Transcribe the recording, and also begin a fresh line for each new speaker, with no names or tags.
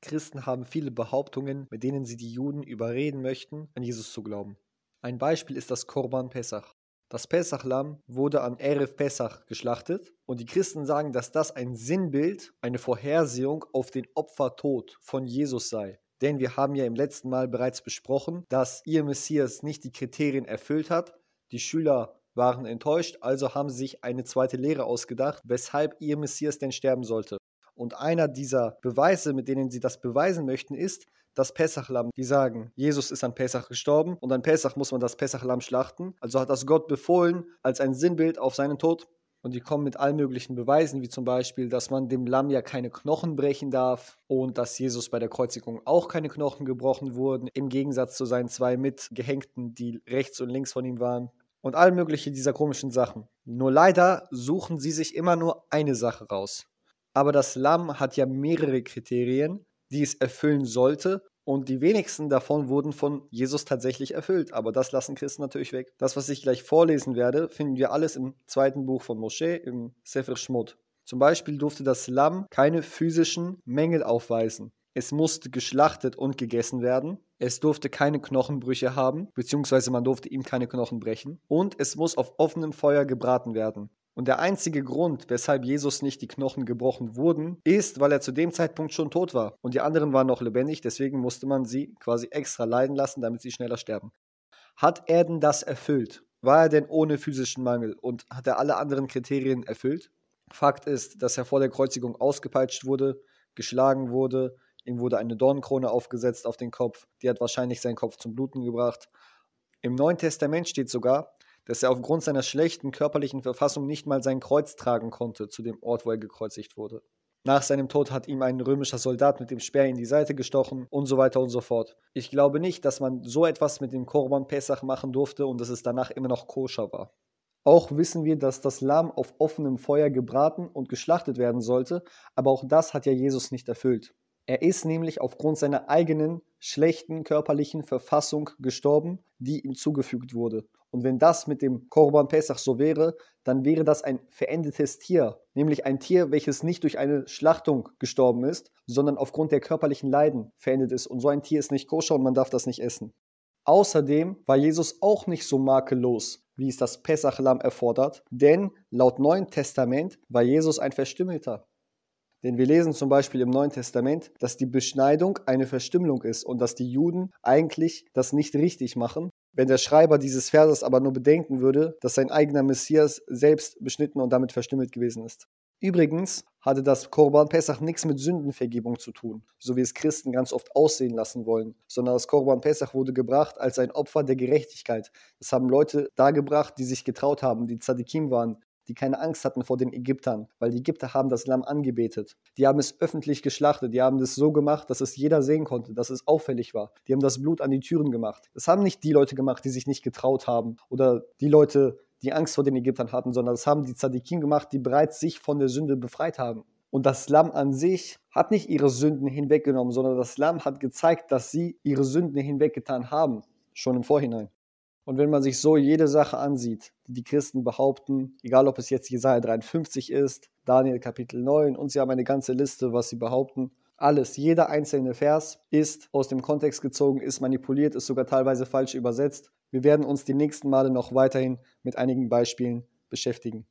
Christen haben viele Behauptungen, mit denen sie die Juden überreden möchten, an Jesus zu glauben. Ein Beispiel ist das Korban Pessach. Das Pessachlamm wurde an Erev Pessach geschlachtet und die Christen sagen, dass das ein Sinnbild, eine Vorhersehung auf den Opfertod von Jesus sei. Denn wir haben ja im letzten Mal bereits besprochen, dass ihr Messias nicht die Kriterien erfüllt hat. Die Schüler waren enttäuscht, also haben sie sich eine zweite Lehre ausgedacht, weshalb ihr Messias denn sterben sollte. Und einer dieser Beweise, mit denen sie das beweisen möchten, ist das Pessachlamm. Die sagen, Jesus ist an Pessach gestorben und an Pessach muss man das Pessachlamm schlachten. Also hat das Gott befohlen als ein Sinnbild auf seinen Tod. Und die kommen mit allen möglichen Beweisen, wie zum Beispiel, dass man dem Lamm ja keine Knochen brechen darf und dass Jesus bei der Kreuzigung auch keine Knochen gebrochen wurden, im Gegensatz zu seinen zwei Mitgehängten, die rechts und links von ihm waren. Und all mögliche dieser komischen Sachen. Nur leider suchen sie sich immer nur eine Sache raus. Aber das Lamm hat ja mehrere Kriterien, die es erfüllen sollte. Und die wenigsten davon wurden von Jesus tatsächlich erfüllt. Aber das lassen Christen natürlich weg. Das, was ich gleich vorlesen werde, finden wir alles im zweiten Buch von Moschee, im Sefer Shmot. Zum Beispiel durfte das Lamm keine physischen Mängel aufweisen. Es musste geschlachtet und gegessen werden. Es durfte keine Knochenbrüche haben, beziehungsweise man durfte ihm keine Knochen brechen. Und es muss auf offenem Feuer gebraten werden. Und der einzige Grund, weshalb Jesus nicht die Knochen gebrochen wurden, ist, weil er zu dem Zeitpunkt schon tot war. Und die anderen waren noch lebendig, deswegen musste man sie quasi extra leiden lassen, damit sie schneller sterben. Hat er denn das erfüllt? War er denn ohne physischen Mangel und hat er alle anderen Kriterien erfüllt? Fakt ist, dass er vor der Kreuzigung ausgepeitscht wurde, geschlagen wurde, ihm wurde eine Dornenkrone aufgesetzt auf den Kopf, die hat wahrscheinlich seinen Kopf zum Bluten gebracht. Im Neuen Testament steht sogar, dass er aufgrund seiner schlechten körperlichen Verfassung nicht mal sein Kreuz tragen konnte zu dem Ort, wo er gekreuzigt wurde. Nach seinem Tod hat ihm ein römischer Soldat mit dem Speer in die Seite gestochen und so weiter und so fort. Ich glaube nicht, dass man so etwas mit dem Korban Pesach machen durfte und dass es danach immer noch koscher war. Auch wissen wir, dass das Lamm auf offenem Feuer gebraten und geschlachtet werden sollte, aber auch das hat ja Jesus nicht erfüllt. Er ist nämlich aufgrund seiner eigenen schlechten körperlichen Verfassung gestorben, die ihm zugefügt wurde. Und wenn das mit dem Korban Pesach so wäre, dann wäre das ein verendetes Tier, nämlich ein Tier, welches nicht durch eine Schlachtung gestorben ist, sondern aufgrund der körperlichen Leiden verendet ist. Und so ein Tier ist nicht koscher und man darf das nicht essen. Außerdem war Jesus auch nicht so makellos, wie es das Pesachlamm erfordert, denn laut Neuen Testament war Jesus ein Verstümmelter. Denn wir lesen zum Beispiel im Neuen Testament, dass die Beschneidung eine Verstümmelung ist und dass die Juden eigentlich das nicht richtig machen. Wenn der Schreiber dieses Verses aber nur bedenken würde, dass sein eigener Messias selbst beschnitten und damit verstümmelt gewesen ist. Übrigens hatte das Korban Pesach nichts mit Sündenvergebung zu tun, so wie es Christen ganz oft aussehen lassen wollen, sondern das Korban Pesach wurde gebracht als ein Opfer der Gerechtigkeit. Das haben Leute dargebracht, die sich getraut haben, die Tzadikim waren, die keine Angst hatten vor den Ägyptern, weil die Ägypter haben das Lamm angebetet. Die haben es öffentlich geschlachtet, die haben es so gemacht, dass es jeder sehen konnte, dass es auffällig war. Die haben das Blut an die Türen gemacht. Das haben nicht die Leute gemacht, die sich nicht getraut haben oder die Leute, die Angst vor den Ägyptern hatten, sondern das haben die Tzadikim gemacht, die bereits sich von der Sünde befreit haben. Und das Lamm an sich hat nicht ihre Sünden hinweggenommen, sondern das Lamm hat gezeigt, dass sie ihre Sünden hinweggetan haben, schon im Vorhinein. Und wenn man sich so jede Sache ansieht, die die Christen behaupten, egal ob es jetzt Jesaja 53 ist, Daniel Kapitel 9 und sie haben eine ganze Liste, was sie behaupten, alles, jeder einzelne Vers ist aus dem Kontext gezogen, ist manipuliert, ist sogar teilweise falsch übersetzt. Wir werden uns die nächsten Male noch weiterhin mit einigen Beispielen beschäftigen.